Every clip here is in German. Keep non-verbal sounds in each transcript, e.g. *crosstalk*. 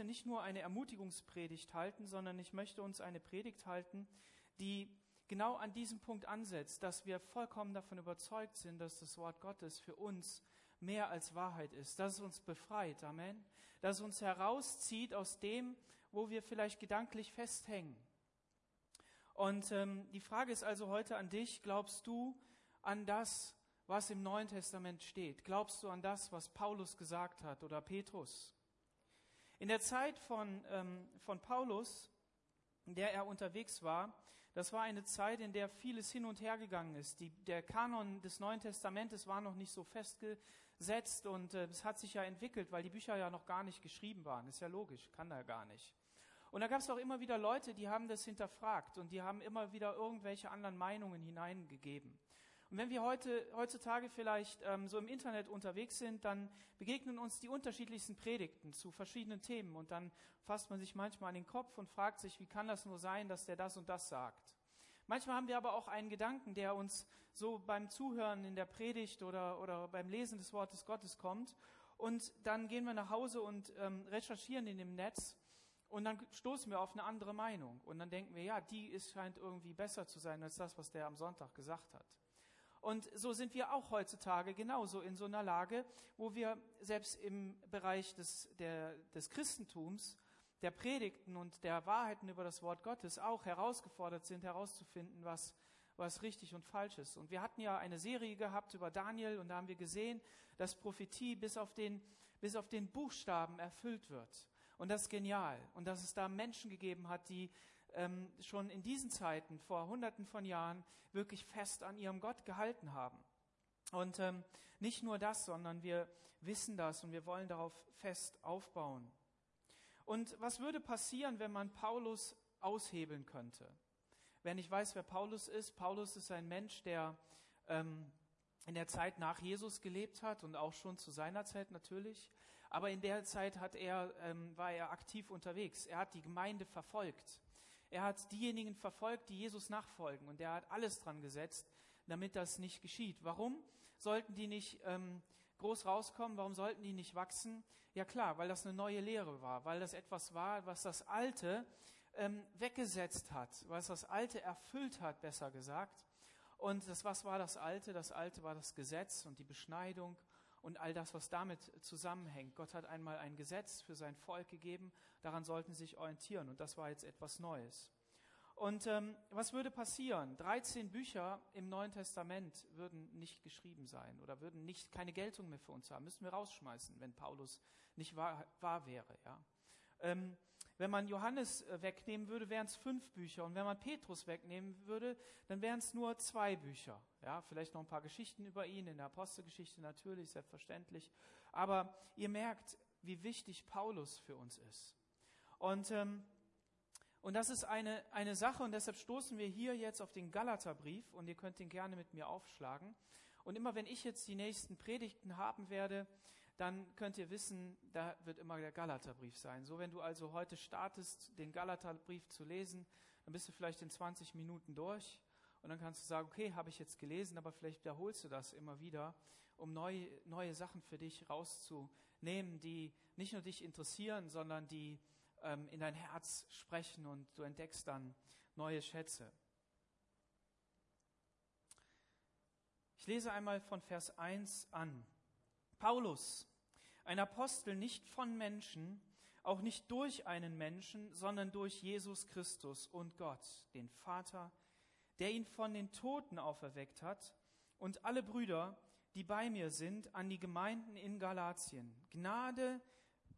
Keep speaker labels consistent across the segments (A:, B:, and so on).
A: heute nicht nur eine Ermutigungspredigt halten, sondern ich möchte uns eine Predigt halten, die genau an diesem Punkt ansetzt, dass wir vollkommen davon überzeugt sind, dass das Wort Gottes für uns mehr als Wahrheit ist, dass es uns befreit, Amen, dass es uns herauszieht aus dem, wo wir vielleicht gedanklich festhängen. Und ähm, die Frage ist also heute an dich, glaubst du an das, was im Neuen Testament steht? Glaubst du an das, was Paulus gesagt hat oder Petrus? In der Zeit von, ähm, von Paulus in der er unterwegs war. Das war eine Zeit, in der vieles hin und her gegangen ist. Die, der Kanon des Neuen Testamentes war noch nicht so festgesetzt und äh, es hat sich ja entwickelt, weil die Bücher ja noch gar nicht geschrieben waren. Ist ja logisch, kann da gar nicht. Und da gab es auch immer wieder Leute, die haben das hinterfragt und die haben immer wieder irgendwelche anderen Meinungen hineingegeben. Und wenn wir heute, heutzutage vielleicht ähm, so im Internet unterwegs sind, dann begegnen uns die unterschiedlichsten Predigten zu verschiedenen Themen und dann fasst man sich manchmal an den Kopf und fragt sich, wie kann das nur sein, dass der das und das sagt? Manchmal haben wir aber auch einen Gedanken, der uns so beim Zuhören in der Predigt oder, oder beim Lesen des Wortes Gottes kommt. Und dann gehen wir nach Hause und ähm, recherchieren in dem Netz und dann stoßen wir auf eine andere Meinung. Und dann denken wir, ja, die ist, scheint irgendwie besser zu sein als das, was der am Sonntag gesagt hat. Und so sind wir auch heutzutage genauso in so einer Lage, wo wir selbst im Bereich des, der, des Christentums, der Predigten und der Wahrheiten über das Wort Gottes auch herausgefordert sind, herauszufinden, was, was richtig und falsch ist. Und wir hatten ja eine Serie gehabt über Daniel und da haben wir gesehen, dass Prophetie bis auf den, bis auf den Buchstaben erfüllt wird. Und das ist genial. Und dass es da Menschen gegeben hat, die ähm, schon in diesen Zeiten, vor Hunderten von Jahren, wirklich fest an ihrem Gott gehalten haben. Und ähm, nicht nur das, sondern wir wissen das und wir wollen darauf fest aufbauen. Und was würde passieren, wenn man Paulus aushebeln könnte? Wenn ich weiß, wer Paulus ist, Paulus ist ein Mensch, der ähm, in der Zeit nach Jesus gelebt hat und auch schon zu seiner Zeit natürlich. Aber in der Zeit hat er, ähm, war er aktiv unterwegs. Er hat die Gemeinde verfolgt. Er hat diejenigen verfolgt, die Jesus nachfolgen. Und er hat alles dran gesetzt, damit das nicht geschieht. Warum sollten die nicht ähm, groß rauskommen? Warum sollten die nicht wachsen? Ja klar, weil das eine neue Lehre war, weil das etwas war, was das Alte ähm, weggesetzt hat, was das Alte erfüllt hat, besser gesagt. Und das, was war das Alte? Das Alte war das Gesetz und die Beschneidung und all das, was damit zusammenhängt. Gott hat einmal ein Gesetz für sein Volk gegeben, daran sollten sie sich orientieren und das war jetzt etwas Neues. Und ähm, was würde passieren? 13 Bücher im Neuen Testament würden nicht geschrieben sein oder würden nicht keine Geltung mehr für uns haben. Müssten wir rausschmeißen, wenn Paulus nicht wahr, wahr wäre. Ja. Ähm, wenn man Johannes äh, wegnehmen würde, wären es fünf Bücher. Und wenn man Petrus wegnehmen würde, dann wären es nur zwei Bücher. Ja, vielleicht noch ein paar Geschichten über ihn, in der Apostelgeschichte natürlich, selbstverständlich. Aber ihr merkt, wie wichtig Paulus für uns ist. Und, ähm, und das ist eine, eine Sache, und deshalb stoßen wir hier jetzt auf den Galaterbrief, und ihr könnt ihn gerne mit mir aufschlagen. Und immer wenn ich jetzt die nächsten Predigten haben werde, dann könnt ihr wissen, da wird immer der Galaterbrief sein. So, wenn du also heute startest, den Galaterbrief zu lesen, dann bist du vielleicht in 20 Minuten durch und dann kannst du sagen, okay, habe ich jetzt gelesen, aber vielleicht wiederholst du das immer wieder, um neue, neue Sachen für dich rauszunehmen, die nicht nur dich interessieren, sondern die ähm, in dein Herz sprechen und du entdeckst dann neue Schätze. Ich lese einmal von Vers 1 an. Paulus, ein Apostel nicht von Menschen, auch nicht durch einen Menschen, sondern durch Jesus Christus und Gott, den Vater, der ihn von den Toten auferweckt hat, und alle Brüder, die bei mir sind, an die Gemeinden in Galatien. Gnade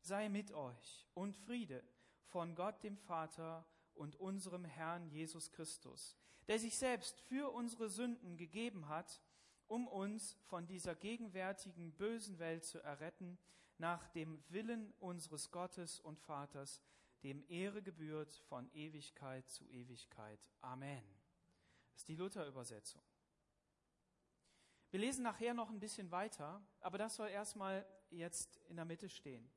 A: sei mit euch und Friede von Gott dem Vater und unserem Herrn Jesus Christus, der sich selbst für unsere Sünden gegeben hat, um uns von dieser gegenwärtigen bösen Welt zu erretten, nach dem Willen unseres Gottes und Vaters, dem Ehre gebührt von Ewigkeit zu Ewigkeit. Amen. Das ist die Luther-Übersetzung. Wir lesen nachher noch ein bisschen weiter, aber das soll erstmal jetzt in der Mitte stehen.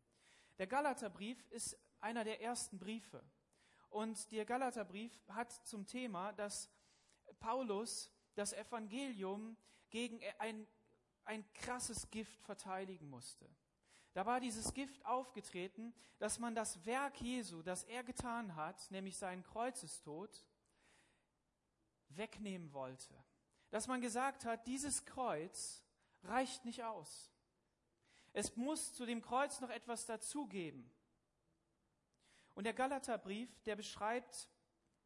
A: Der Galaterbrief ist einer der ersten Briefe. Und der Galaterbrief hat zum Thema, dass Paulus das Evangelium gegen ein, ein krasses Gift verteidigen musste. Da war dieses Gift aufgetreten, dass man das Werk Jesu, das er getan hat, nämlich seinen Kreuzestod, wegnehmen wollte. Dass man gesagt hat, dieses Kreuz reicht nicht aus. Es muss zu dem Kreuz noch etwas dazugeben. Und der Galaterbrief, der beschreibt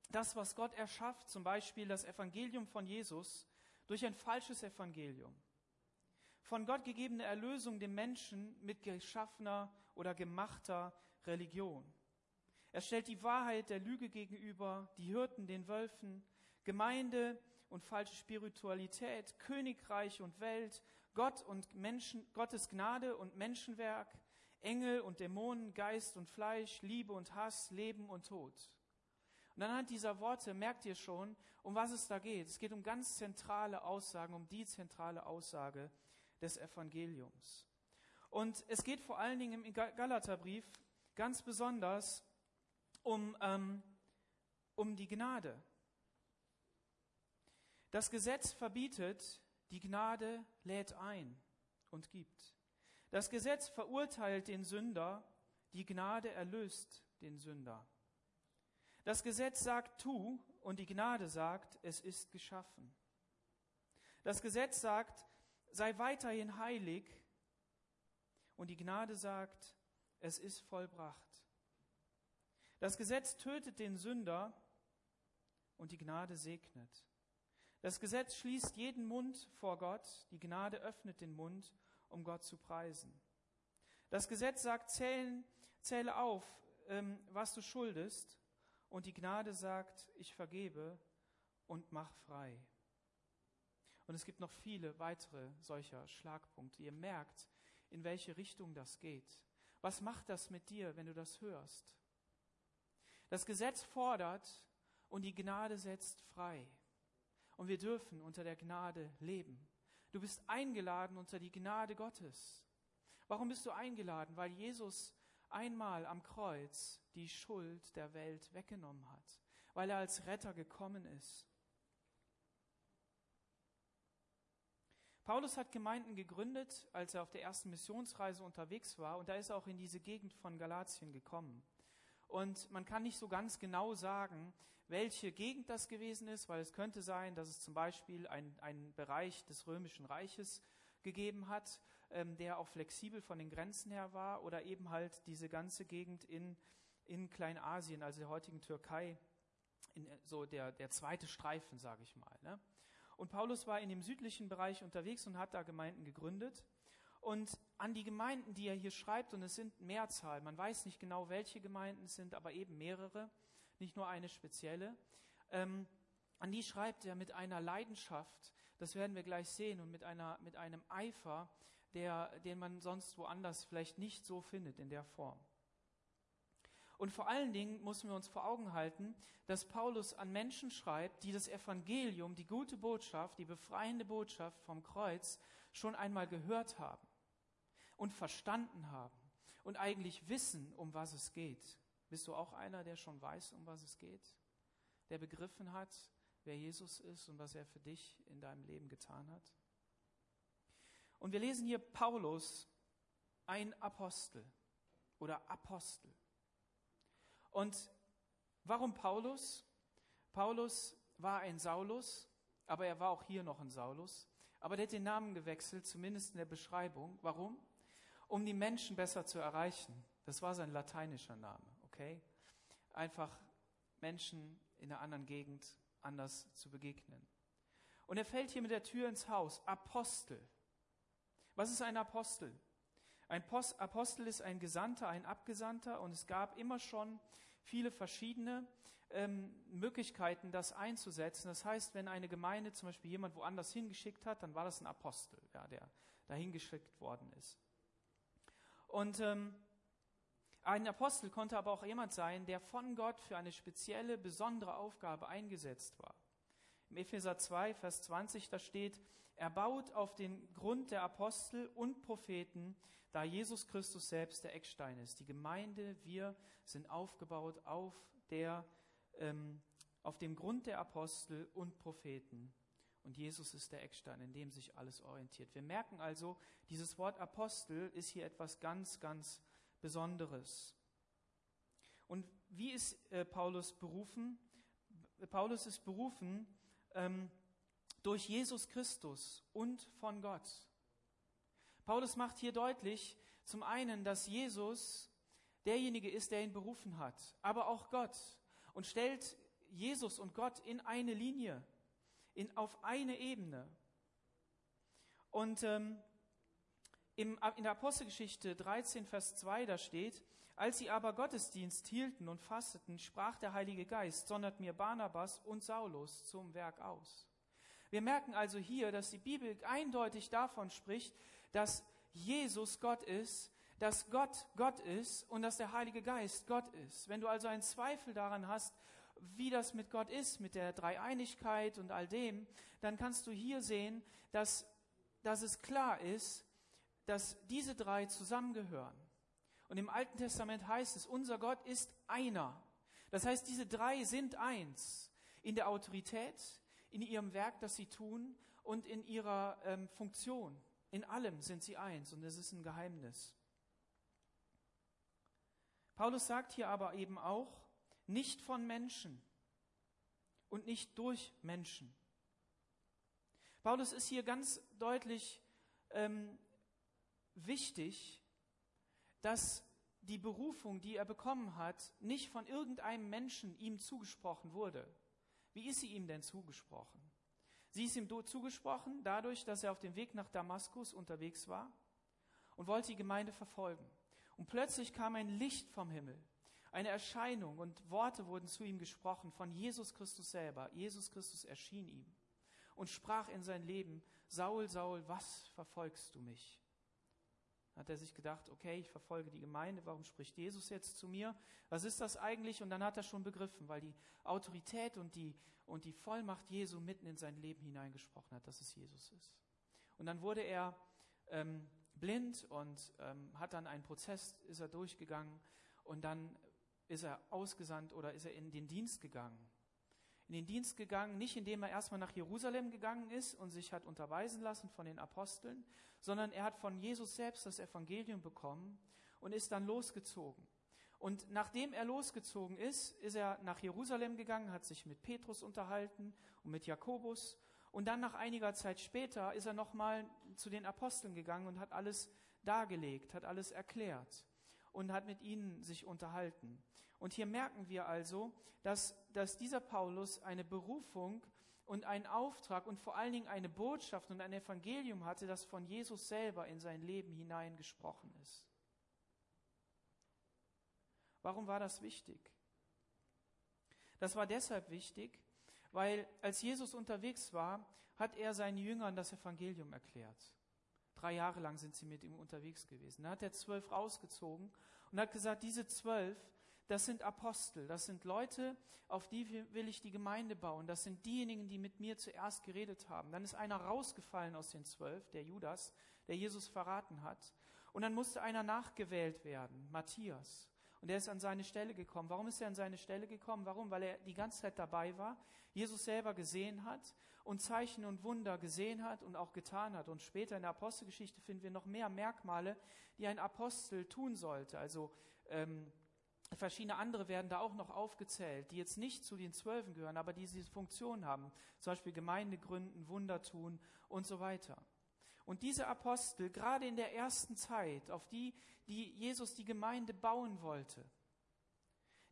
A: das, was Gott erschafft, zum Beispiel das Evangelium von Jesus, durch ein falsches Evangelium. Von Gott gegebene Erlösung dem Menschen mit geschaffener oder gemachter Religion. Er stellt die Wahrheit der Lüge gegenüber, die Hirten den Wölfen, Gemeinde und falsche Spiritualität, Königreich und Welt, Gott und Menschen, Gottes Gnade und Menschenwerk, Engel und Dämonen, Geist und Fleisch, Liebe und Hass, Leben und Tod. Und anhand dieser Worte merkt ihr schon, um was es da geht. Es geht um ganz zentrale Aussagen, um die zentrale Aussage des Evangeliums. Und es geht vor allen Dingen im Galaterbrief ganz besonders um, ähm, um die Gnade. Das Gesetz verbietet, die Gnade lädt ein und gibt. Das Gesetz verurteilt den Sünder, die Gnade erlöst den Sünder. Das Gesetz sagt tu und die Gnade sagt, es ist geschaffen. Das Gesetz sagt, sei weiterhin heilig und die Gnade sagt, es ist vollbracht. Das Gesetz tötet den Sünder und die Gnade segnet. Das Gesetz schließt jeden Mund vor Gott, die Gnade öffnet den Mund, um Gott zu preisen. Das Gesetz sagt, zählen, zähle auf, ähm, was du schuldest, und die Gnade sagt, ich vergebe und mach frei. Und es gibt noch viele weitere solcher Schlagpunkte. Ihr merkt, in welche Richtung das geht. Was macht das mit dir, wenn du das hörst? Das Gesetz fordert und die Gnade setzt frei und wir dürfen unter der Gnade leben. Du bist eingeladen unter die Gnade Gottes. Warum bist du eingeladen? Weil Jesus einmal am Kreuz die Schuld der Welt weggenommen hat, weil er als Retter gekommen ist. Paulus hat Gemeinden gegründet, als er auf der ersten Missionsreise unterwegs war, und da ist er auch in diese Gegend von Galatien gekommen. Und man kann nicht so ganz genau sagen, welche Gegend das gewesen ist, weil es könnte sein, dass es zum Beispiel einen Bereich des Römischen Reiches gegeben hat, ähm, der auch flexibel von den Grenzen her war, oder eben halt diese ganze Gegend in, in Kleinasien, also der heutigen Türkei, in, äh, so der, der zweite Streifen, sage ich mal. Ne? Und Paulus war in dem südlichen Bereich unterwegs und hat da Gemeinden gegründet. Und an die Gemeinden, die er hier schreibt, und es sind Mehrzahl, man weiß nicht genau, welche Gemeinden es sind, aber eben mehrere, nicht nur eine spezielle. Ähm, an die schreibt er mit einer Leidenschaft, das werden wir gleich sehen, und mit, einer, mit einem Eifer, der, den man sonst woanders vielleicht nicht so findet in der Form. Und vor allen Dingen müssen wir uns vor Augen halten, dass Paulus an Menschen schreibt, die das Evangelium, die gute Botschaft, die befreiende Botschaft vom Kreuz schon einmal gehört haben und verstanden haben und eigentlich wissen, um was es geht. Bist du auch einer, der schon weiß, um was es geht? Der begriffen hat, wer Jesus ist und was er für dich in deinem Leben getan hat? Und wir lesen hier Paulus, ein Apostel oder Apostel. Und warum Paulus? Paulus war ein Saulus, aber er war auch hier noch ein Saulus. Aber der hat den Namen gewechselt, zumindest in der Beschreibung. Warum? Um die Menschen besser zu erreichen. Das war sein lateinischer Name okay? Einfach Menschen in einer anderen Gegend anders zu begegnen. Und er fällt hier mit der Tür ins Haus. Apostel. Was ist ein Apostel? Ein Post Apostel ist ein Gesandter, ein Abgesandter und es gab immer schon viele verschiedene ähm, Möglichkeiten, das einzusetzen. Das heißt, wenn eine Gemeinde zum Beispiel jemand woanders hingeschickt hat, dann war das ein Apostel, ja, der dahin geschickt worden ist. Und ähm, ein Apostel konnte aber auch jemand sein, der von Gott für eine spezielle, besondere Aufgabe eingesetzt war. Im Epheser 2, Vers 20, da steht, er baut auf den Grund der Apostel und Propheten, da Jesus Christus selbst der Eckstein ist. Die Gemeinde, wir sind aufgebaut auf, der, ähm, auf dem Grund der Apostel und Propheten. Und Jesus ist der Eckstein, in dem sich alles orientiert. Wir merken also, dieses Wort Apostel ist hier etwas ganz, ganz Besonderes. Und wie ist äh, Paulus berufen? Paulus ist berufen ähm, durch Jesus Christus und von Gott. Paulus macht hier deutlich, zum einen, dass Jesus derjenige ist, der ihn berufen hat, aber auch Gott und stellt Jesus und Gott in eine Linie, in, auf eine Ebene. Und ähm, im, in der Apostelgeschichte 13, Vers 2, da steht, als sie aber Gottesdienst hielten und fasteten, sprach der Heilige Geist, sondert mir Barnabas und Saulus zum Werk aus. Wir merken also hier, dass die Bibel eindeutig davon spricht, dass Jesus Gott ist, dass Gott Gott ist und dass der Heilige Geist Gott ist. Wenn du also einen Zweifel daran hast, wie das mit Gott ist, mit der Dreieinigkeit und all dem, dann kannst du hier sehen, dass, dass es klar ist, dass diese drei zusammengehören. Und im Alten Testament heißt es, unser Gott ist einer. Das heißt, diese drei sind eins in der Autorität, in ihrem Werk, das sie tun und in ihrer ähm, Funktion. In allem sind sie eins und es ist ein Geheimnis. Paulus sagt hier aber eben auch, nicht von Menschen und nicht durch Menschen. Paulus ist hier ganz deutlich ähm, wichtig, dass die Berufung, die er bekommen hat, nicht von irgendeinem Menschen ihm zugesprochen wurde. Wie ist sie ihm denn zugesprochen? Sie ist ihm zugesprochen dadurch, dass er auf dem Weg nach Damaskus unterwegs war und wollte die Gemeinde verfolgen. Und plötzlich kam ein Licht vom Himmel, eine Erscheinung und Worte wurden zu ihm gesprochen von Jesus Christus selber. Jesus Christus erschien ihm und sprach in sein Leben, Saul, Saul, was verfolgst du mich? Hat er sich gedacht, okay, ich verfolge die Gemeinde, warum spricht Jesus jetzt zu mir? Was ist das eigentlich? Und dann hat er schon begriffen, weil die Autorität und die, und die Vollmacht Jesu mitten in sein Leben hineingesprochen hat, dass es Jesus ist. Und dann wurde er ähm, blind und ähm, hat dann einen Prozess, ist er durchgegangen und dann ist er ausgesandt oder ist er in den Dienst gegangen. In den Dienst gegangen, nicht indem er erstmal nach Jerusalem gegangen ist und sich hat unterweisen lassen von den Aposteln, sondern er hat von Jesus selbst das Evangelium bekommen und ist dann losgezogen. Und nachdem er losgezogen ist, ist er nach Jerusalem gegangen, hat sich mit Petrus unterhalten und mit Jakobus und dann nach einiger Zeit später ist er nochmal zu den Aposteln gegangen und hat alles dargelegt, hat alles erklärt und hat mit ihnen sich unterhalten. Und hier merken wir also, dass, dass dieser Paulus eine Berufung und einen Auftrag und vor allen Dingen eine Botschaft und ein Evangelium hatte, das von Jesus selber in sein Leben hineingesprochen ist. Warum war das wichtig? Das war deshalb wichtig, weil als Jesus unterwegs war, hat er seinen Jüngern das Evangelium erklärt. Drei Jahre lang sind sie mit ihm unterwegs gewesen. Da hat er zwölf rausgezogen und hat gesagt, diese zwölf, das sind Apostel, das sind Leute, auf die will ich die Gemeinde bauen. Das sind diejenigen, die mit mir zuerst geredet haben. Dann ist einer rausgefallen aus den zwölf, der Judas, der Jesus verraten hat. Und dann musste einer nachgewählt werden, Matthias. Und er ist an seine Stelle gekommen. Warum ist er an seine Stelle gekommen? Warum? Weil er die ganze Zeit dabei war, Jesus selber gesehen hat und Zeichen und Wunder gesehen hat und auch getan hat. Und später in der Apostelgeschichte finden wir noch mehr Merkmale, die ein Apostel tun sollte. Also ähm, verschiedene andere werden da auch noch aufgezählt, die jetzt nicht zu den Zwölfen gehören, aber die diese Funktion haben. Zum Beispiel Gemeinde gründen, Wunder tun und so weiter. Und diese Apostel, gerade in der ersten Zeit, auf die, die Jesus die Gemeinde bauen wollte,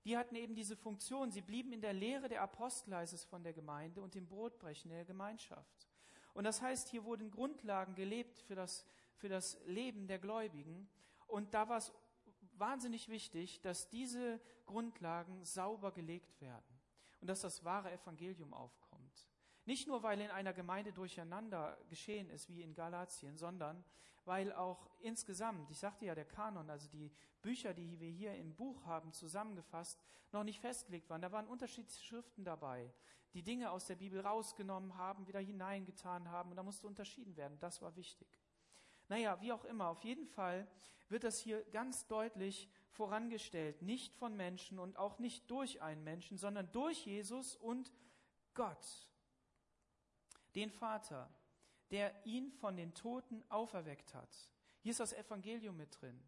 A: die hatten eben diese Funktion. Sie blieben in der Lehre der Apostel, heißt es von der Gemeinde, und im Brotbrechen der Gemeinschaft. Und das heißt, hier wurden Grundlagen gelebt für das, für das Leben der Gläubigen. Und da war es wahnsinnig wichtig, dass diese Grundlagen sauber gelegt werden und dass das wahre Evangelium aufkommt. Nicht nur, weil in einer Gemeinde durcheinander geschehen ist, wie in Galatien, sondern weil auch insgesamt, ich sagte ja, der Kanon, also die Bücher, die wir hier im Buch haben, zusammengefasst, noch nicht festgelegt waren. Da waren unterschiedliche Schriften dabei, die Dinge aus der Bibel rausgenommen haben, wieder hineingetan haben und da musste unterschieden werden. Das war wichtig. Naja, wie auch immer, auf jeden Fall wird das hier ganz deutlich vorangestellt. Nicht von Menschen und auch nicht durch einen Menschen, sondern durch Jesus und Gott den Vater, der ihn von den Toten auferweckt hat. Hier ist das Evangelium mit drin.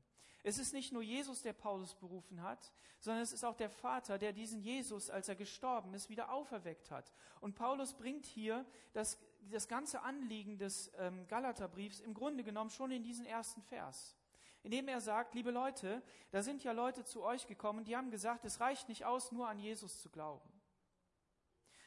A: Es ist nicht nur Jesus, der Paulus berufen hat, sondern es ist auch der Vater, der diesen Jesus, als er gestorben ist, wieder auferweckt hat. Und Paulus bringt hier das, das ganze Anliegen des ähm, Galaterbriefs im Grunde genommen schon in diesen ersten Vers. Indem er sagt, liebe Leute, da sind ja Leute zu euch gekommen, die haben gesagt, es reicht nicht aus, nur an Jesus zu glauben.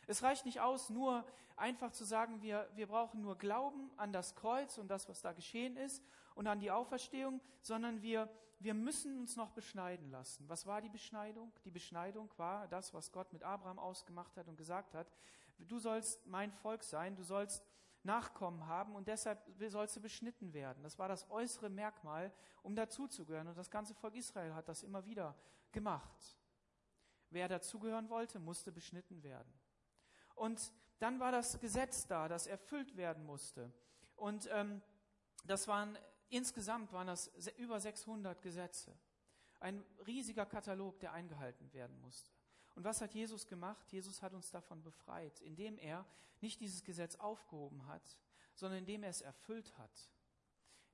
A: Es reicht nicht aus, nur einfach zu sagen, wir, wir brauchen nur Glauben an das Kreuz und das, was da geschehen ist und an die Auferstehung, sondern wir, wir müssen uns noch beschneiden lassen. Was war die Beschneidung? Die Beschneidung war das, was Gott mit Abraham ausgemacht hat und gesagt hat, du sollst mein Volk sein, du sollst Nachkommen haben und deshalb sollst du beschnitten werden. Das war das äußere Merkmal, um dazuzugehören. Und das ganze Volk Israel hat das immer wieder gemacht. Wer dazugehören wollte, musste beschnitten werden. Und dann war das Gesetz da, das erfüllt werden musste. Und ähm, das waren insgesamt waren das über 600 Gesetze. Ein riesiger Katalog, der eingehalten werden musste. Und was hat Jesus gemacht? Jesus hat uns davon befreit, indem er nicht dieses Gesetz aufgehoben hat, sondern indem er es erfüllt hat,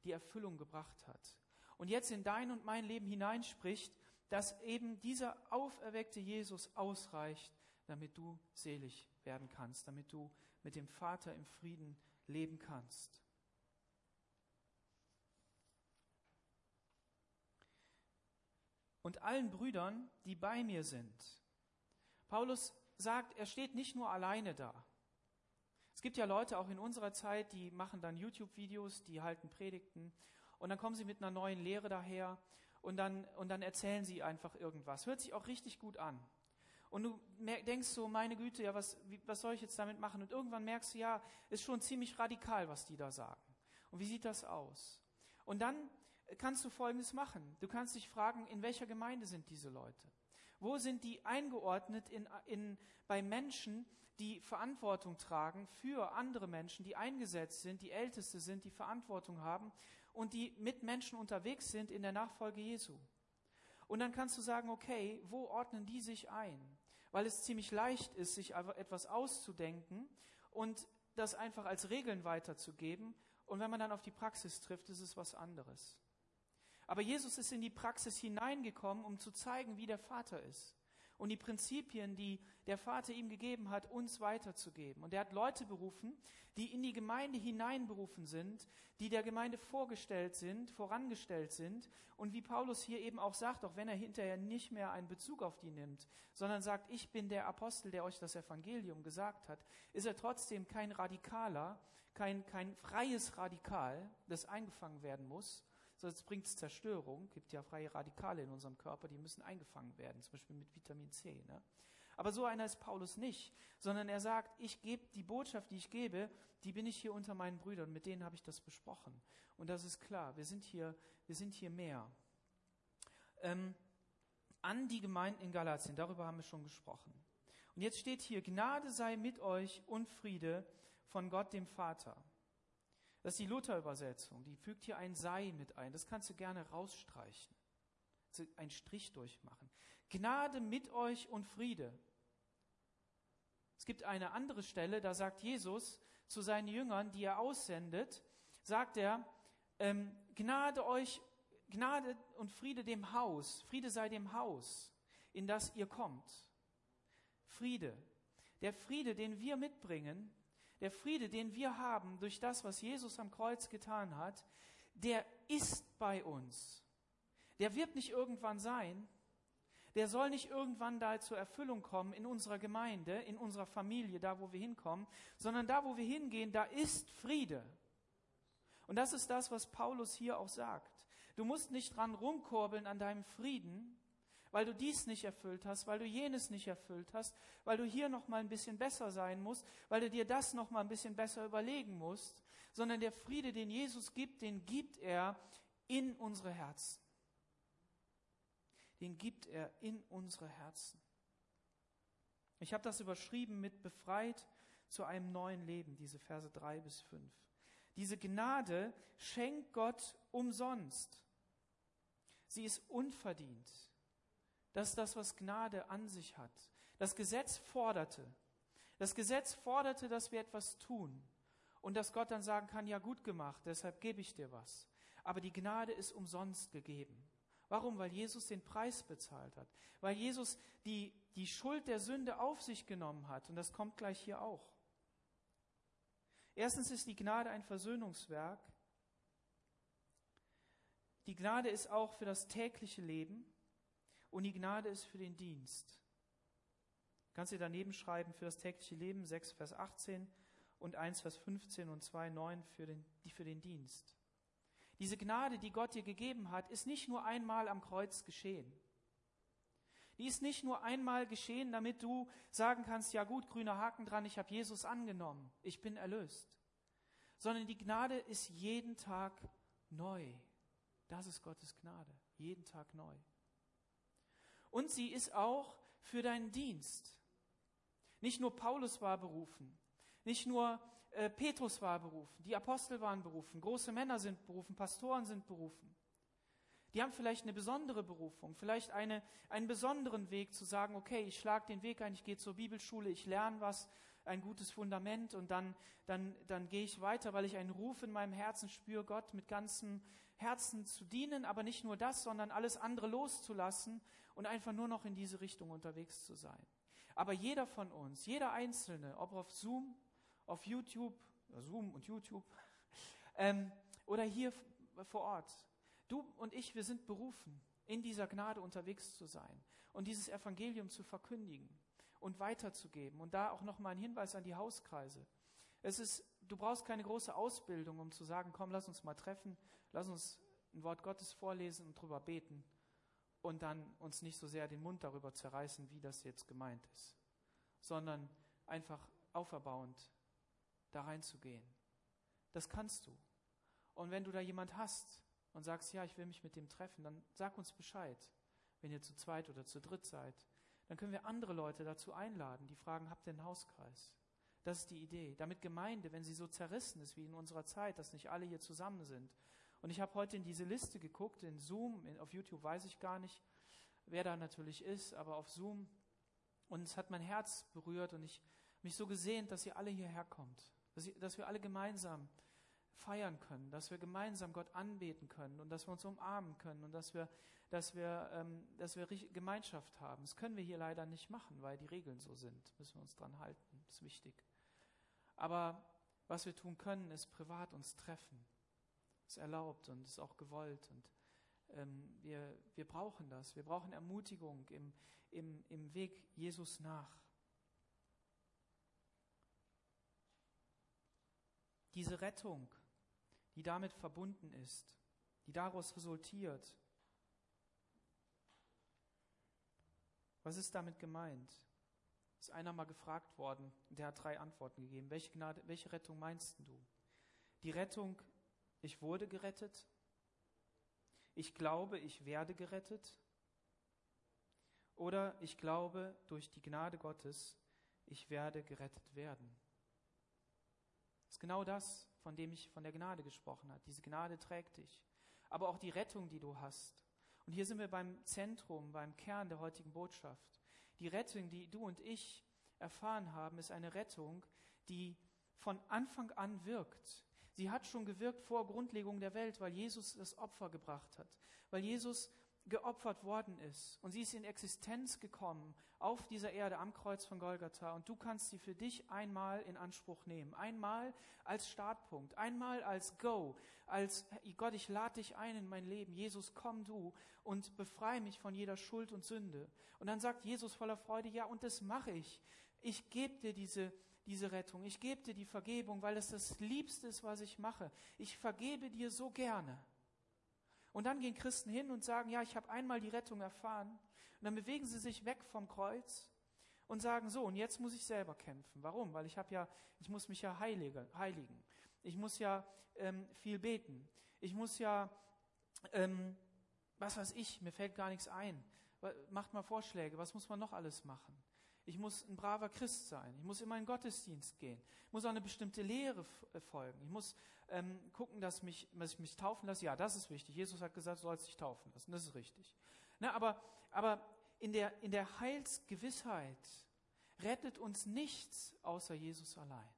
A: die Erfüllung gebracht hat. Und jetzt in dein und mein Leben hineinspricht, dass eben dieser auferweckte Jesus ausreicht, damit du selig werden kannst, damit du mit dem Vater im Frieden leben kannst. Und allen Brüdern, die bei mir sind. Paulus sagt, er steht nicht nur alleine da. Es gibt ja Leute auch in unserer Zeit, die machen dann YouTube-Videos, die halten Predigten und dann kommen sie mit einer neuen Lehre daher und dann, und dann erzählen sie einfach irgendwas. Hört sich auch richtig gut an. Und du denkst so, meine Güte, ja, was, wie, was soll ich jetzt damit machen? Und irgendwann merkst du, ja, ist schon ziemlich radikal, was die da sagen. Und wie sieht das aus? Und dann kannst du Folgendes machen. Du kannst dich fragen, in welcher Gemeinde sind diese Leute? Wo sind die eingeordnet in, in, bei Menschen, die Verantwortung tragen für andere Menschen, die eingesetzt sind, die Älteste sind, die Verantwortung haben und die mit Menschen unterwegs sind in der Nachfolge Jesu? Und dann kannst du sagen, okay, wo ordnen die sich ein? Weil es ziemlich leicht ist, sich etwas auszudenken und das einfach als Regeln weiterzugeben. Und wenn man dann auf die Praxis trifft, ist es was anderes. Aber Jesus ist in die Praxis hineingekommen, um zu zeigen, wie der Vater ist und die Prinzipien, die der Vater ihm gegeben hat, uns weiterzugeben. Und er hat Leute berufen, die in die Gemeinde hineinberufen sind, die der Gemeinde vorgestellt sind, vorangestellt sind. Und wie Paulus hier eben auch sagt, auch wenn er hinterher nicht mehr einen Bezug auf die nimmt, sondern sagt, ich bin der Apostel, der euch das Evangelium gesagt hat, ist er trotzdem kein Radikaler, kein, kein freies Radikal, das eingefangen werden muss, sonst bringt es Zerstörung. Es gibt ja freie Radikale in unserem Körper, die müssen eingefangen werden, zum Beispiel mit Vitamin C. Ne? Aber so einer ist Paulus nicht, sondern er sagt, ich gebe die Botschaft, die ich gebe, die bin ich hier unter meinen Brüdern, mit denen habe ich das besprochen. Und das ist klar, wir sind hier, wir sind hier mehr. Ähm, an die Gemeinden in Galatien, darüber haben wir schon gesprochen. Und jetzt steht hier, Gnade sei mit euch und Friede von Gott dem Vater das ist die Luther-Übersetzung. Die fügt hier ein Sei mit ein. Das kannst du gerne rausstreichen. Also einen Strich durchmachen. Gnade mit euch und Friede. Es gibt eine andere Stelle, da sagt Jesus zu seinen Jüngern, die er aussendet, sagt er, ähm, Gnade euch, Gnade und Friede dem Haus, Friede sei dem Haus, in das ihr kommt. Friede. Der Friede, den wir mitbringen, der Friede, den wir haben durch das, was Jesus am Kreuz getan hat, der ist bei uns. Der wird nicht irgendwann sein. Der soll nicht irgendwann da zur Erfüllung kommen in unserer Gemeinde, in unserer Familie, da wo wir hinkommen, sondern da wo wir hingehen, da ist Friede. Und das ist das, was Paulus hier auch sagt. Du musst nicht dran rumkurbeln an deinem Frieden, weil du dies nicht erfüllt hast, weil du jenes nicht erfüllt hast, weil du hier noch mal ein bisschen besser sein musst, weil du dir das noch mal ein bisschen besser überlegen musst, sondern der Friede, den Jesus gibt, den gibt er in unsere Herzen. Den gibt er in unsere Herzen. Ich habe das überschrieben mit befreit zu einem neuen Leben, diese Verse drei bis fünf. Diese Gnade schenkt Gott umsonst. Sie ist unverdient. Das ist das, was Gnade an sich hat. Das Gesetz forderte. Das Gesetz forderte, dass wir etwas tun. Und dass Gott dann sagen kann, ja gut gemacht, deshalb gebe ich dir was. Aber die Gnade ist umsonst gegeben. Warum? Weil Jesus den Preis bezahlt hat. Weil Jesus die, die Schuld der Sünde auf sich genommen hat. Und das kommt gleich hier auch. Erstens ist die Gnade ein Versöhnungswerk. Die Gnade ist auch für das tägliche Leben und die Gnade ist für den Dienst. Kannst du daneben schreiben für das tägliche Leben 6 Vers 18 und 1 Vers 15 und 2 9 für den, für den Dienst. Diese Gnade, die Gott dir gegeben hat, ist nicht nur einmal am Kreuz geschehen. Die ist nicht nur einmal geschehen, damit du sagen kannst, ja gut, grüner Haken dran, ich habe Jesus angenommen, ich bin erlöst. Sondern die Gnade ist jeden Tag neu. Das ist Gottes Gnade, jeden Tag neu. Und sie ist auch für deinen Dienst. Nicht nur Paulus war berufen, nicht nur äh, Petrus war berufen, die Apostel waren berufen, große Männer sind berufen, Pastoren sind berufen. Die haben vielleicht eine besondere Berufung, vielleicht eine, einen besonderen Weg zu sagen, okay, ich schlage den Weg ein, ich gehe zur Bibelschule, ich lerne was, ein gutes Fundament und dann, dann, dann gehe ich weiter, weil ich einen Ruf in meinem Herzen spüre, Gott mit ganzem Herzen zu dienen, aber nicht nur das, sondern alles andere loszulassen und einfach nur noch in diese Richtung unterwegs zu sein. Aber jeder von uns, jeder Einzelne, ob auf Zoom, auf YouTube, Zoom und YouTube, *laughs* ähm, oder hier vor Ort. Du und ich, wir sind berufen, in dieser Gnade unterwegs zu sein und dieses Evangelium zu verkündigen und weiterzugeben. Und da auch nochmal ein Hinweis an die Hauskreise. Es ist, du brauchst keine große Ausbildung, um zu sagen, komm, lass uns mal treffen, lass uns ein Wort Gottes vorlesen und drüber beten und dann uns nicht so sehr den Mund darüber zerreißen, wie das jetzt gemeint ist, sondern einfach auferbauend da reinzugehen. Das kannst du. Und wenn du da jemand hast und sagst, ja, ich will mich mit dem treffen, dann sag uns Bescheid, wenn ihr zu zweit oder zu dritt seid. Dann können wir andere Leute dazu einladen, die fragen, habt ihr einen Hauskreis? Das ist die Idee. Damit Gemeinde, wenn sie so zerrissen ist wie in unserer Zeit, dass nicht alle hier zusammen sind. Und ich habe heute in diese Liste geguckt, in Zoom, in, auf YouTube weiß ich gar nicht, wer da natürlich ist, aber auf Zoom. Und es hat mein Herz berührt und ich mich so gesehnt, dass ihr alle hierher kommt dass, dass wir alle gemeinsam feiern können, dass wir gemeinsam Gott anbeten können und dass wir uns umarmen können und dass wir, dass wir, ähm, dass wir Gemeinschaft haben. Das können wir hier leider nicht machen, weil die Regeln so sind. Müssen wir uns dran halten. Das ist wichtig. Aber was wir tun können, ist privat uns treffen. Das ist erlaubt und ist auch gewollt und ähm, wir, wir brauchen das. Wir brauchen Ermutigung im, im, im Weg Jesus nach. diese Rettung, die damit verbunden ist, die daraus resultiert. Was ist damit gemeint? Ist einer mal gefragt worden, der hat drei Antworten gegeben. Welche, Gnade, welche Rettung meinst du? Die Rettung, ich wurde gerettet, ich glaube, ich werde gerettet, oder ich glaube, durch die Gnade Gottes, ich werde gerettet werden. Das ist genau das, von dem ich von der Gnade gesprochen habe. Diese Gnade trägt dich. Aber auch die Rettung, die du hast. Und hier sind wir beim Zentrum, beim Kern der heutigen Botschaft. Die Rettung, die du und ich erfahren haben, ist eine Rettung, die von Anfang an wirkt. Sie hat schon gewirkt vor Grundlegung der Welt, weil Jesus das Opfer gebracht hat, weil Jesus geopfert worden ist und sie ist in Existenz gekommen auf dieser Erde am Kreuz von Golgatha und du kannst sie für dich einmal in Anspruch nehmen. Einmal als Startpunkt, einmal als Go, als Gott, ich lade dich ein in mein Leben. Jesus, komm du und befreie mich von jeder Schuld und Sünde. Und dann sagt Jesus voller Freude, ja, und das mache ich. Ich gebe dir diese diese Rettung. Ich gebe dir die Vergebung, weil es das Liebste ist, was ich mache. Ich vergebe dir so gerne. Und dann gehen Christen hin und sagen, ja, ich habe einmal die Rettung erfahren. Und dann bewegen sie sich weg vom Kreuz und sagen, so, und jetzt muss ich selber kämpfen. Warum? Weil ich habe ja, ich muss mich ja heiligen. Ich muss ja ähm, viel beten. Ich muss ja, ähm, was weiß ich, mir fällt gar nichts ein. Macht mal Vorschläge, was muss man noch alles machen? Ich muss ein braver Christ sein. Ich muss immer in Gottesdienst gehen. Ich muss auch eine bestimmte Lehre äh, folgen. Ich muss ähm, gucken, dass, mich, dass ich mich taufen lasse. Ja, das ist wichtig. Jesus hat gesagt, du sollst dich taufen lassen. Das ist richtig. Na, aber, aber in der, in der Heilsgewissheit rettet uns nichts außer Jesus allein.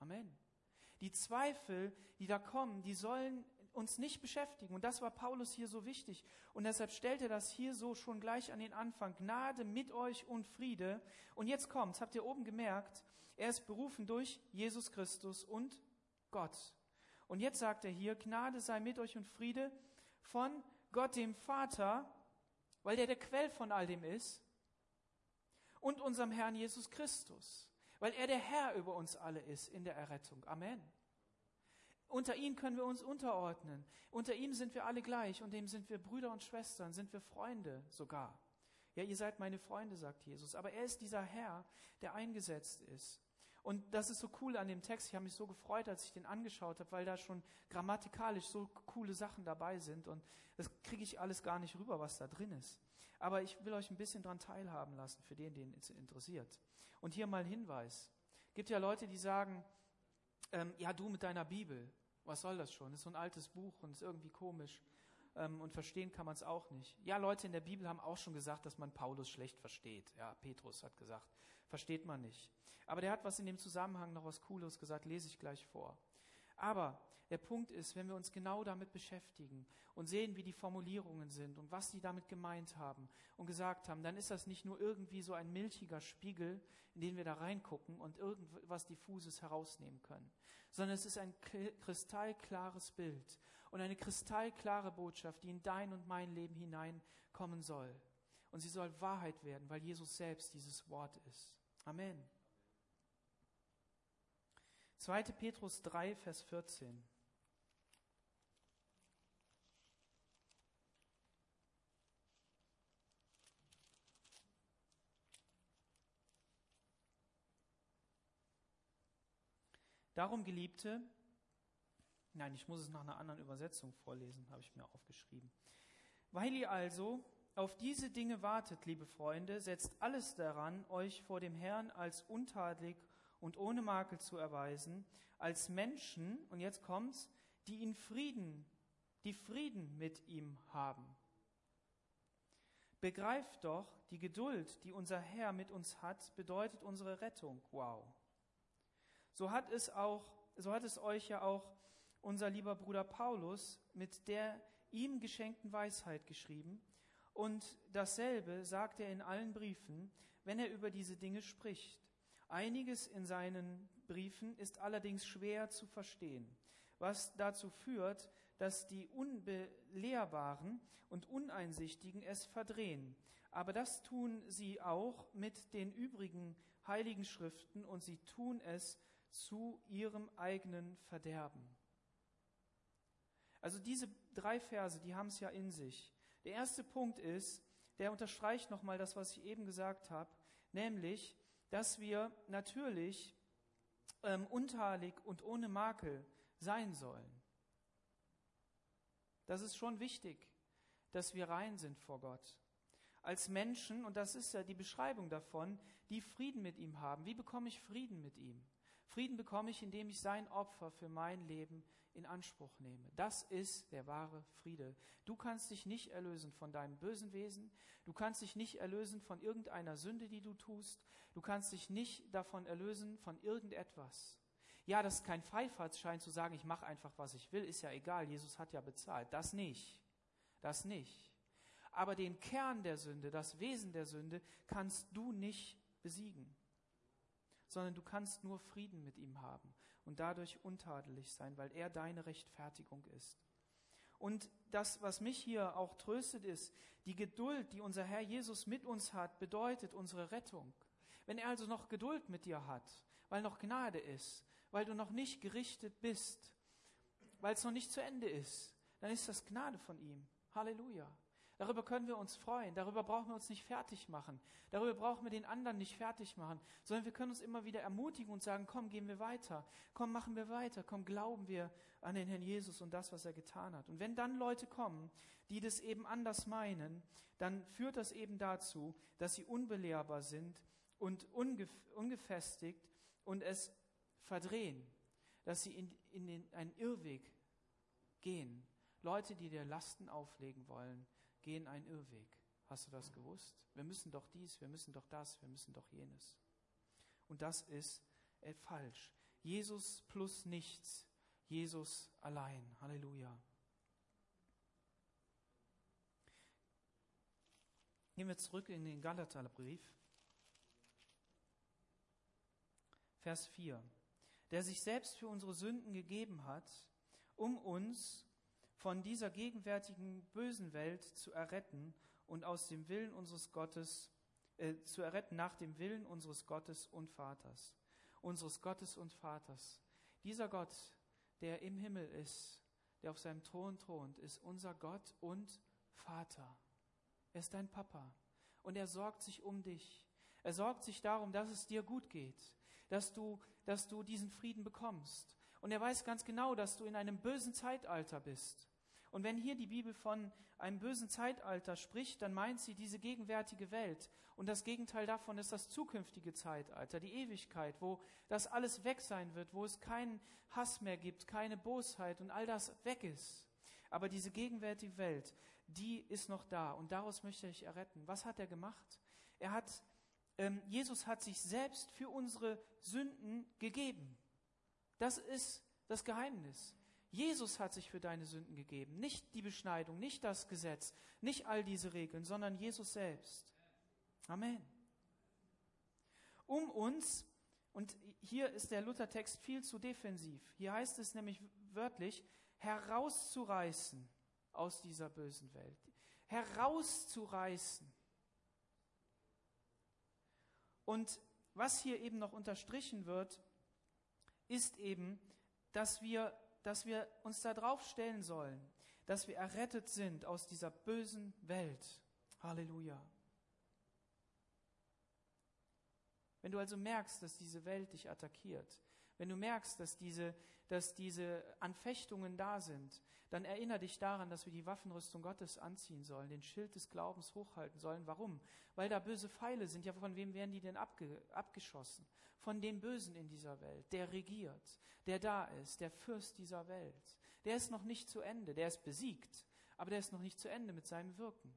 A: Amen. Die Zweifel, die da kommen, die sollen uns nicht beschäftigen. Und das war Paulus hier so wichtig. Und deshalb stellt er das hier so schon gleich an den Anfang. Gnade mit euch und Friede. Und jetzt kommt's, habt ihr oben gemerkt, er ist berufen durch Jesus Christus und Gott. Und jetzt sagt er hier, Gnade sei mit euch und Friede von Gott dem Vater, weil der der Quell von all dem ist, und unserem Herrn Jesus Christus, weil er der Herr über uns alle ist in der Errettung. Amen. Unter ihm können wir uns unterordnen. Unter ihm sind wir alle gleich und dem sind wir Brüder und Schwestern, sind wir Freunde sogar. Ja, ihr seid meine Freunde, sagt Jesus. Aber er ist dieser Herr, der eingesetzt ist. Und das ist so cool an dem Text. Ich habe mich so gefreut, als ich den angeschaut habe, weil da schon grammatikalisch so coole Sachen dabei sind. Und das kriege ich alles gar nicht rüber, was da drin ist. Aber ich will euch ein bisschen daran teilhaben lassen, für den, den es interessiert. Und hier mal ein Hinweis. Es gibt ja Leute, die sagen, ähm, ja, du mit deiner Bibel, was soll das schon? Das ist so ein altes Buch und ist irgendwie komisch. Ähm, und verstehen kann man es auch nicht. Ja, Leute in der Bibel haben auch schon gesagt, dass man Paulus schlecht versteht. Ja, Petrus hat gesagt, versteht man nicht. Aber der hat was in dem Zusammenhang noch was Cooles gesagt, lese ich gleich vor. Aber der Punkt ist, wenn wir uns genau damit beschäftigen und sehen, wie die Formulierungen sind und was sie damit gemeint haben und gesagt haben, dann ist das nicht nur irgendwie so ein milchiger Spiegel, in den wir da reingucken und irgendwas diffuses herausnehmen können, sondern es ist ein kristallklares Bild und eine kristallklare Botschaft, die in dein und mein Leben hineinkommen soll. Und sie soll Wahrheit werden, weil Jesus selbst dieses Wort ist. Amen. 2. Petrus 3, Vers 14. Darum, Geliebte, nein, ich muss es nach einer anderen Übersetzung vorlesen, habe ich mir aufgeschrieben. Weil ihr also auf diese Dinge wartet, liebe Freunde, setzt alles daran, euch vor dem Herrn als untadelig und ohne Makel zu erweisen, als Menschen, und jetzt kommt's, die in Frieden, die Frieden mit ihm haben. Begreift doch, die Geduld, die unser Herr mit uns hat, bedeutet unsere Rettung. Wow. So hat es auch, so hat es euch ja auch unser lieber Bruder Paulus mit der ihm geschenkten Weisheit geschrieben. Und dasselbe sagt er in allen Briefen, wenn er über diese Dinge spricht. Einiges in seinen Briefen ist allerdings schwer zu verstehen, was dazu führt, dass die Unbelehrbaren und Uneinsichtigen es verdrehen. Aber das tun sie auch mit den übrigen heiligen Schriften und sie tun es zu ihrem eigenen Verderben. Also diese drei Verse, die haben es ja in sich. Der erste Punkt ist, der unterstreicht nochmal das, was ich eben gesagt habe, nämlich, dass wir natürlich ähm, unteilig und ohne Makel sein sollen. Das ist schon wichtig, dass wir rein sind vor Gott. Als Menschen, und das ist ja die Beschreibung davon, die Frieden mit ihm haben. Wie bekomme ich Frieden mit ihm? Frieden bekomme ich, indem ich sein Opfer für mein Leben in Anspruch nehme. Das ist der wahre Friede. Du kannst dich nicht erlösen von deinem bösen Wesen. Du kannst dich nicht erlösen von irgendeiner Sünde, die du tust. Du kannst dich nicht davon erlösen von irgendetwas. Ja, das ist kein Freifahrtsschein zu sagen, ich mache einfach, was ich will, ist ja egal. Jesus hat ja bezahlt. Das nicht. Das nicht. Aber den Kern der Sünde, das Wesen der Sünde, kannst du nicht besiegen sondern du kannst nur Frieden mit ihm haben und dadurch untadelig sein, weil er deine Rechtfertigung ist. Und das, was mich hier auch tröstet, ist, die Geduld, die unser Herr Jesus mit uns hat, bedeutet unsere Rettung. Wenn er also noch Geduld mit dir hat, weil noch Gnade ist, weil du noch nicht gerichtet bist, weil es noch nicht zu Ende ist, dann ist das Gnade von ihm. Halleluja. Darüber können wir uns freuen. Darüber brauchen wir uns nicht fertig machen. Darüber brauchen wir den anderen nicht fertig machen, sondern wir können uns immer wieder ermutigen und sagen, komm, gehen wir weiter. Komm, machen wir weiter. Komm, glauben wir an den Herrn Jesus und das, was er getan hat. Und wenn dann Leute kommen, die das eben anders meinen, dann führt das eben dazu, dass sie unbelehrbar sind und ungefestigt und es verdrehen, dass sie in, in den, einen Irrweg gehen. Leute, die dir Lasten auflegen wollen, gehen einen Irrweg. Hast du das gewusst? Wir müssen doch dies, wir müssen doch das, wir müssen doch jenes. Und das ist äh, falsch. Jesus plus nichts. Jesus allein. Halleluja. Gehen wir zurück in den Galaterbrief. Vers 4. Der sich selbst für unsere Sünden gegeben hat, um uns von dieser gegenwärtigen bösen Welt zu erretten und aus dem Willen unseres Gottes äh, zu erretten nach dem Willen unseres Gottes und Vaters. Unseres Gottes und Vaters. Dieser Gott, der im Himmel ist, der auf seinem Thron thront, ist unser Gott und Vater. Er ist dein Papa und er sorgt sich um dich. Er sorgt sich darum, dass es dir gut geht, dass du, dass du diesen Frieden bekommst. Und er weiß ganz genau, dass du in einem bösen Zeitalter bist. Und wenn hier die Bibel von einem bösen Zeitalter spricht, dann meint sie diese gegenwärtige Welt. Und das Gegenteil davon ist das zukünftige Zeitalter, die Ewigkeit, wo das alles weg sein wird, wo es keinen Hass mehr gibt, keine Bosheit und all das weg ist. Aber diese gegenwärtige Welt, die ist noch da und daraus möchte ich erretten. Was hat er gemacht? Er hat, ähm, Jesus hat sich selbst für unsere Sünden gegeben. Das ist das Geheimnis. Jesus hat sich für deine Sünden gegeben. Nicht die Beschneidung, nicht das Gesetz, nicht all diese Regeln, sondern Jesus selbst. Amen. Um uns, und hier ist der Luthertext viel zu defensiv, hier heißt es nämlich wörtlich, herauszureißen aus dieser bösen Welt. Herauszureißen. Und was hier eben noch unterstrichen wird, ist eben, dass wir dass wir uns darauf stellen sollen, dass wir errettet sind aus dieser bösen Welt. Halleluja. Wenn du also merkst, dass diese Welt dich attackiert, wenn du merkst, dass diese, dass diese Anfechtungen da sind, dann erinnere dich daran, dass wir die Waffenrüstung Gottes anziehen sollen, den Schild des Glaubens hochhalten sollen. Warum? Weil da böse Pfeile sind. Ja, von wem werden die denn abge, abgeschossen? Von dem Bösen in dieser Welt, der regiert, der da ist, der Fürst dieser Welt. Der ist noch nicht zu Ende, der ist besiegt, aber der ist noch nicht zu Ende mit seinem Wirken.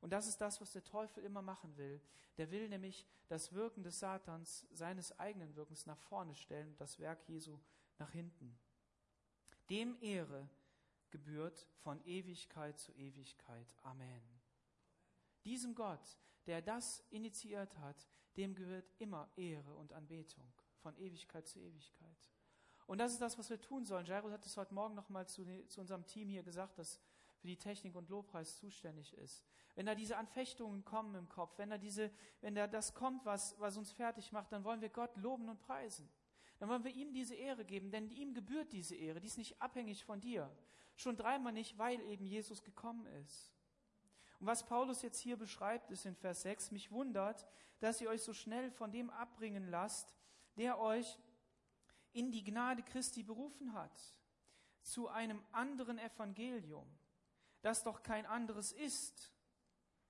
A: Und das ist das, was der Teufel immer machen will. Der will nämlich das Wirken des Satans, seines eigenen Wirkens nach vorne stellen das Werk Jesu nach hinten. Dem Ehre gebührt von Ewigkeit zu Ewigkeit. Amen. Diesem Gott, der das initiiert hat, dem gehört immer Ehre und Anbetung von Ewigkeit zu Ewigkeit. Und das ist das, was wir tun sollen. Jairus hat es heute Morgen nochmal zu, zu unserem Team hier gesagt, das für die Technik und Lobpreis zuständig ist. Wenn da diese Anfechtungen kommen im Kopf, wenn da diese, wenn da das kommt, was, was uns fertig macht, dann wollen wir Gott loben und preisen. Dann wollen wir ihm diese Ehre geben, denn ihm gebührt diese Ehre. Die ist nicht abhängig von dir. Schon dreimal nicht, weil eben Jesus gekommen ist. Und was Paulus jetzt hier beschreibt, ist in Vers 6, mich wundert, dass ihr euch so schnell von dem abbringen lasst, der euch in die Gnade Christi berufen hat, zu einem anderen Evangelium, das doch kein anderes ist,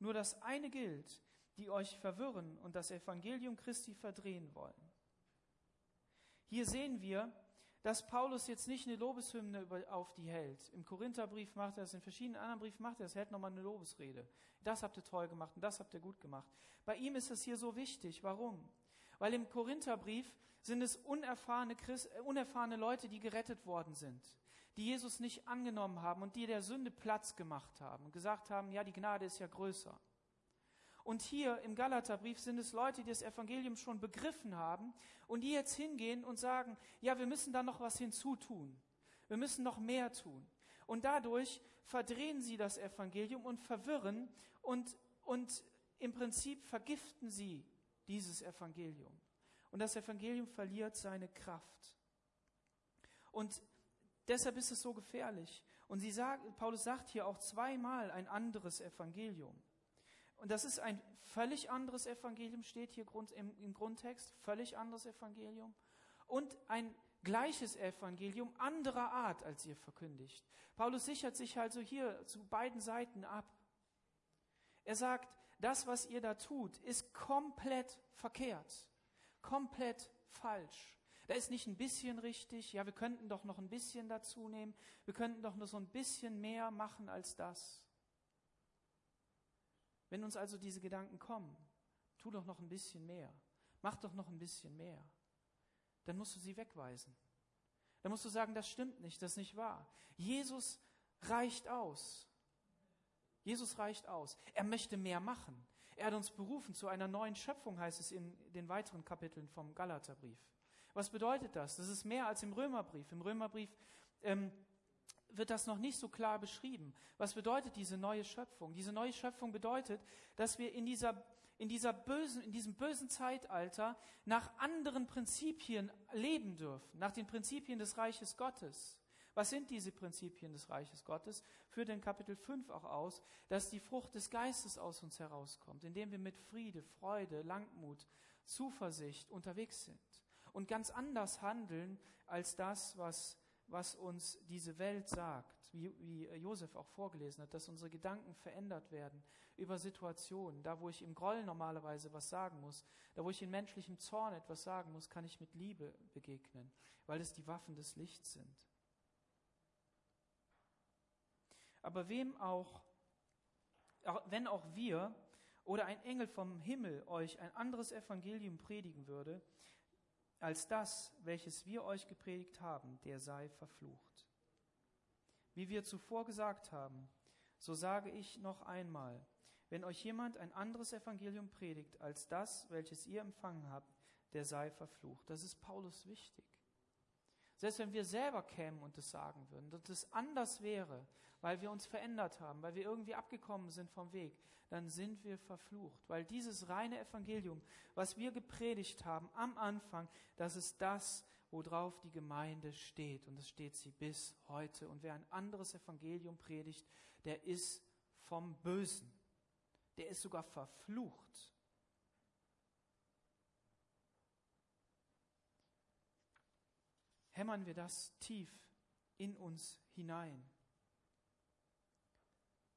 A: nur das eine gilt, die euch verwirren und das Evangelium Christi verdrehen wollen. Hier sehen wir, dass Paulus jetzt nicht eine Lobeshymne auf die hält. Im Korintherbrief macht er das, in verschiedenen anderen Briefen macht er das, hält nochmal eine Lobesrede. Das habt ihr toll gemacht und das habt ihr gut gemacht. Bei ihm ist es hier so wichtig. Warum? Weil im Korintherbrief sind es unerfahrene, Christ, äh, unerfahrene Leute, die gerettet worden sind, die Jesus nicht angenommen haben und die der Sünde Platz gemacht haben und gesagt haben, ja, die Gnade ist ja größer. Und hier im Galaterbrief sind es Leute, die das Evangelium schon begriffen haben und die jetzt hingehen und sagen, ja, wir müssen da noch was hinzutun. Wir müssen noch mehr tun. Und dadurch verdrehen sie das Evangelium und verwirren und, und im Prinzip vergiften sie dieses Evangelium. Und das Evangelium verliert seine Kraft. Und deshalb ist es so gefährlich. Und sie sagt, Paulus sagt hier auch zweimal ein anderes Evangelium. Und das ist ein völlig anderes Evangelium, steht hier im, Grundtext, völlig anderes Evangelium. Und ein gleiches Evangelium anderer Art, als ihr verkündigt. Paulus sichert sich also hier zu beiden Seiten ab. Er sagt, das, was ihr da tut, ist komplett verkehrt, komplett falsch. Da ist nicht ein bisschen richtig, ja, wir könnten doch noch ein bisschen dazu nehmen, wir könnten doch nur so ein bisschen mehr machen als das. Wenn uns also diese Gedanken kommen, tu doch noch ein bisschen mehr, mach doch noch ein bisschen mehr, dann musst du sie wegweisen. Dann musst du sagen, das stimmt nicht, das ist nicht wahr. Jesus reicht aus. Jesus reicht aus. Er möchte mehr machen. Er hat uns berufen zu einer neuen Schöpfung, heißt es in den weiteren Kapiteln vom Galaterbrief. Was bedeutet das? Das ist mehr als im Römerbrief. Im Römerbrief ähm, wird das noch nicht so klar beschrieben. Was bedeutet diese neue Schöpfung? Diese neue Schöpfung bedeutet, dass wir in dieser in, dieser bösen, in diesem bösen Zeitalter nach anderen Prinzipien leben dürfen, nach den Prinzipien des Reiches Gottes. Was sind diese Prinzipien des Reiches Gottes? Führt in Kapitel 5 auch aus, dass die Frucht des Geistes aus uns herauskommt, indem wir mit Friede, Freude, Langmut, Zuversicht unterwegs sind und ganz anders handeln als das, was, was uns diese Welt sagt, wie, wie Josef auch vorgelesen hat, dass unsere Gedanken verändert werden über Situationen. Da, wo ich im Groll normalerweise was sagen muss, da, wo ich in menschlichem Zorn etwas sagen muss, kann ich mit Liebe begegnen, weil es die Waffen des Lichts sind. Aber wem auch, wenn auch wir oder ein Engel vom Himmel euch ein anderes Evangelium predigen würde, als das, welches wir euch gepredigt haben, der sei verflucht. Wie wir zuvor gesagt haben, so sage ich noch einmal, wenn euch jemand ein anderes Evangelium predigt als das, welches ihr empfangen habt, der sei verflucht. Das ist Paulus wichtig. Selbst wenn wir selber kämen und es sagen würden, dass es anders wäre, weil wir uns verändert haben, weil wir irgendwie abgekommen sind vom Weg, dann sind wir verflucht. Weil dieses reine Evangelium, was wir gepredigt haben am Anfang, das ist das, worauf die Gemeinde steht. Und es steht sie bis heute. Und wer ein anderes Evangelium predigt, der ist vom Bösen der ist sogar verflucht. Hämmern wir das tief in uns hinein,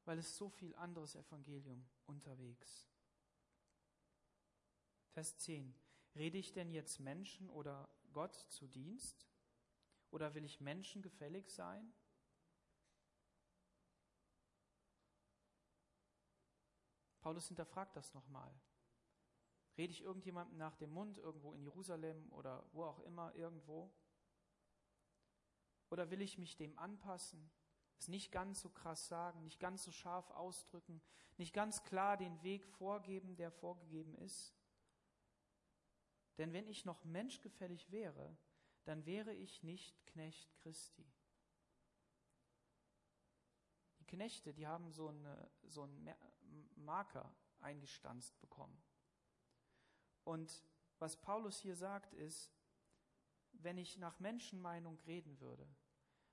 A: weil es so viel anderes Evangelium unterwegs. Vers 10. Rede ich denn jetzt Menschen oder Gott zu Dienst? Oder will ich Menschen gefällig sein? Paulus hinterfragt das nochmal. Rede ich irgendjemandem nach dem Mund irgendwo in Jerusalem oder wo auch immer irgendwo? Oder will ich mich dem anpassen? Es nicht ganz so krass sagen, nicht ganz so scharf ausdrücken, nicht ganz klar den Weg vorgeben, der vorgegeben ist? Denn wenn ich noch menschgefällig wäre, dann wäre ich nicht Knecht Christi. Die Knechte, die haben so, eine, so ein Marker eingestanzt bekommen. Und was Paulus hier sagt ist, wenn ich nach Menschenmeinung reden würde,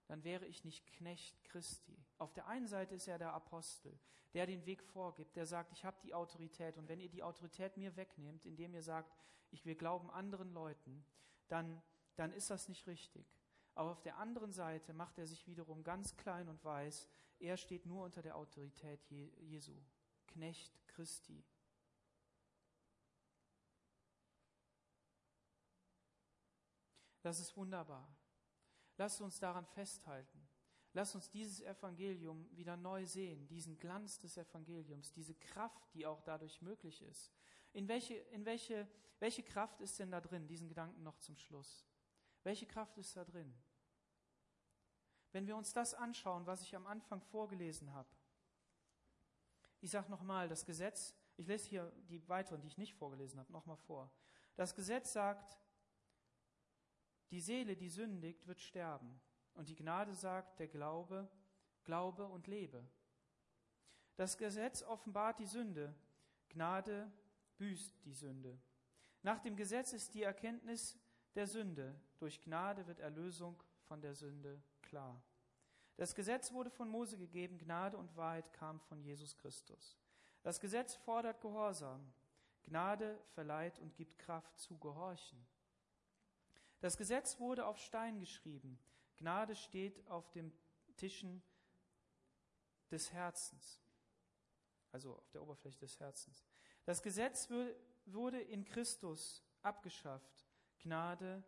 A: dann wäre ich nicht Knecht Christi. Auf der einen Seite ist er der Apostel, der den Weg vorgibt, der sagt, ich habe die Autorität und wenn ihr die Autorität mir wegnehmt, indem ihr sagt, ich will glauben anderen Leuten, dann, dann ist das nicht richtig. Aber auf der anderen Seite macht er sich wiederum ganz klein und weiß, er steht nur unter der Autorität Jesu. Knecht Christi. Das ist wunderbar. Lasst uns daran festhalten. Lasst uns dieses Evangelium wieder neu sehen, diesen Glanz des Evangeliums, diese Kraft, die auch dadurch möglich ist. In welche, in welche, welche Kraft ist denn da drin? Diesen Gedanken noch zum Schluss. Welche Kraft ist da drin? Wenn wir uns das anschauen, was ich am Anfang vorgelesen habe, ich sage nochmal, das Gesetz, ich lese hier die weiteren, die ich nicht vorgelesen habe, nochmal vor. Das Gesetz sagt, die Seele, die sündigt, wird sterben. Und die Gnade sagt, der Glaube, Glaube und lebe. Das Gesetz offenbart die Sünde, Gnade büßt die Sünde. Nach dem Gesetz ist die Erkenntnis der Sünde, durch Gnade wird Erlösung von der Sünde klar. Das Gesetz wurde von Mose gegeben, Gnade und Wahrheit kam von Jesus Christus. Das Gesetz fordert Gehorsam. Gnade verleiht und gibt Kraft zu gehorchen. Das Gesetz wurde auf Stein geschrieben. Gnade steht auf den Tischen des Herzens, also auf der Oberfläche des Herzens. Das Gesetz wurde in Christus abgeschafft. Gnade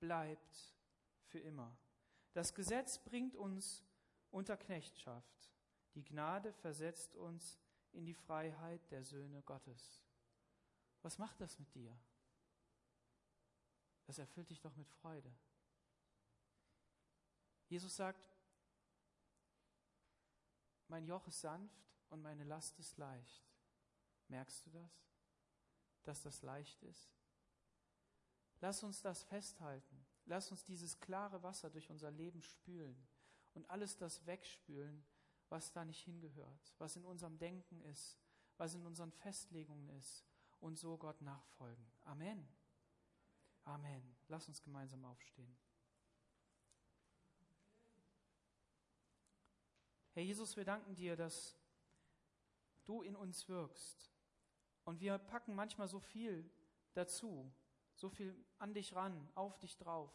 A: bleibt für immer. Das Gesetz bringt uns unter Knechtschaft. Die Gnade versetzt uns in die Freiheit der Söhne Gottes. Was macht das mit dir? Das erfüllt dich doch mit Freude. Jesus sagt, mein Joch ist sanft und meine Last ist leicht. Merkst du das? Dass das leicht ist? Lass uns das festhalten. Lass uns dieses klare Wasser durch unser Leben spülen und alles das wegspülen, was da nicht hingehört, was in unserem Denken ist, was in unseren Festlegungen ist und so Gott nachfolgen. Amen. Amen. Lass uns gemeinsam aufstehen. Herr Jesus, wir danken dir, dass du in uns wirkst. Und wir packen manchmal so viel dazu, so viel an dich ran, auf dich drauf,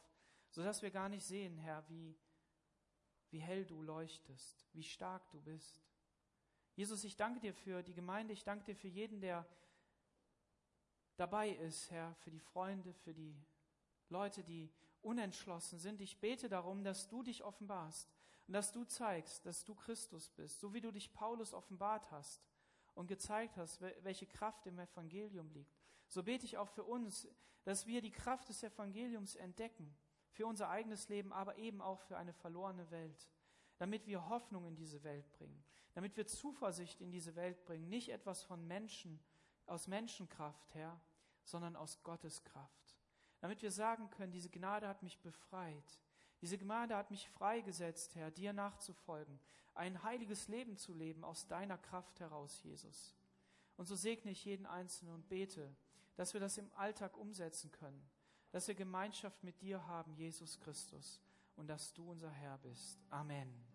A: sodass wir gar nicht sehen, Herr, wie, wie hell du leuchtest, wie stark du bist. Jesus, ich danke dir für die Gemeinde, ich danke dir für jeden, der dabei ist, Herr, für die Freunde, für die Leute, die unentschlossen sind. Ich bete darum, dass du dich offenbarst, und dass du zeigst, dass du Christus bist, so wie du dich Paulus offenbart hast und gezeigt hast, welche Kraft im Evangelium liegt. So bete ich auch für uns, dass wir die Kraft des Evangeliums entdecken, für unser eigenes Leben, aber eben auch für eine verlorene Welt, damit wir Hoffnung in diese Welt bringen, damit wir Zuversicht in diese Welt bringen, nicht etwas von Menschen, aus Menschenkraft her, sondern aus Gottes Kraft. Damit wir sagen können, diese Gnade hat mich befreit, diese Gnade hat mich freigesetzt, Herr, dir nachzufolgen, ein heiliges Leben zu leben aus deiner Kraft heraus, Jesus. Und so segne ich jeden Einzelnen und bete, dass wir das im Alltag umsetzen können, dass wir Gemeinschaft mit dir haben, Jesus Christus, und dass du unser Herr bist. Amen.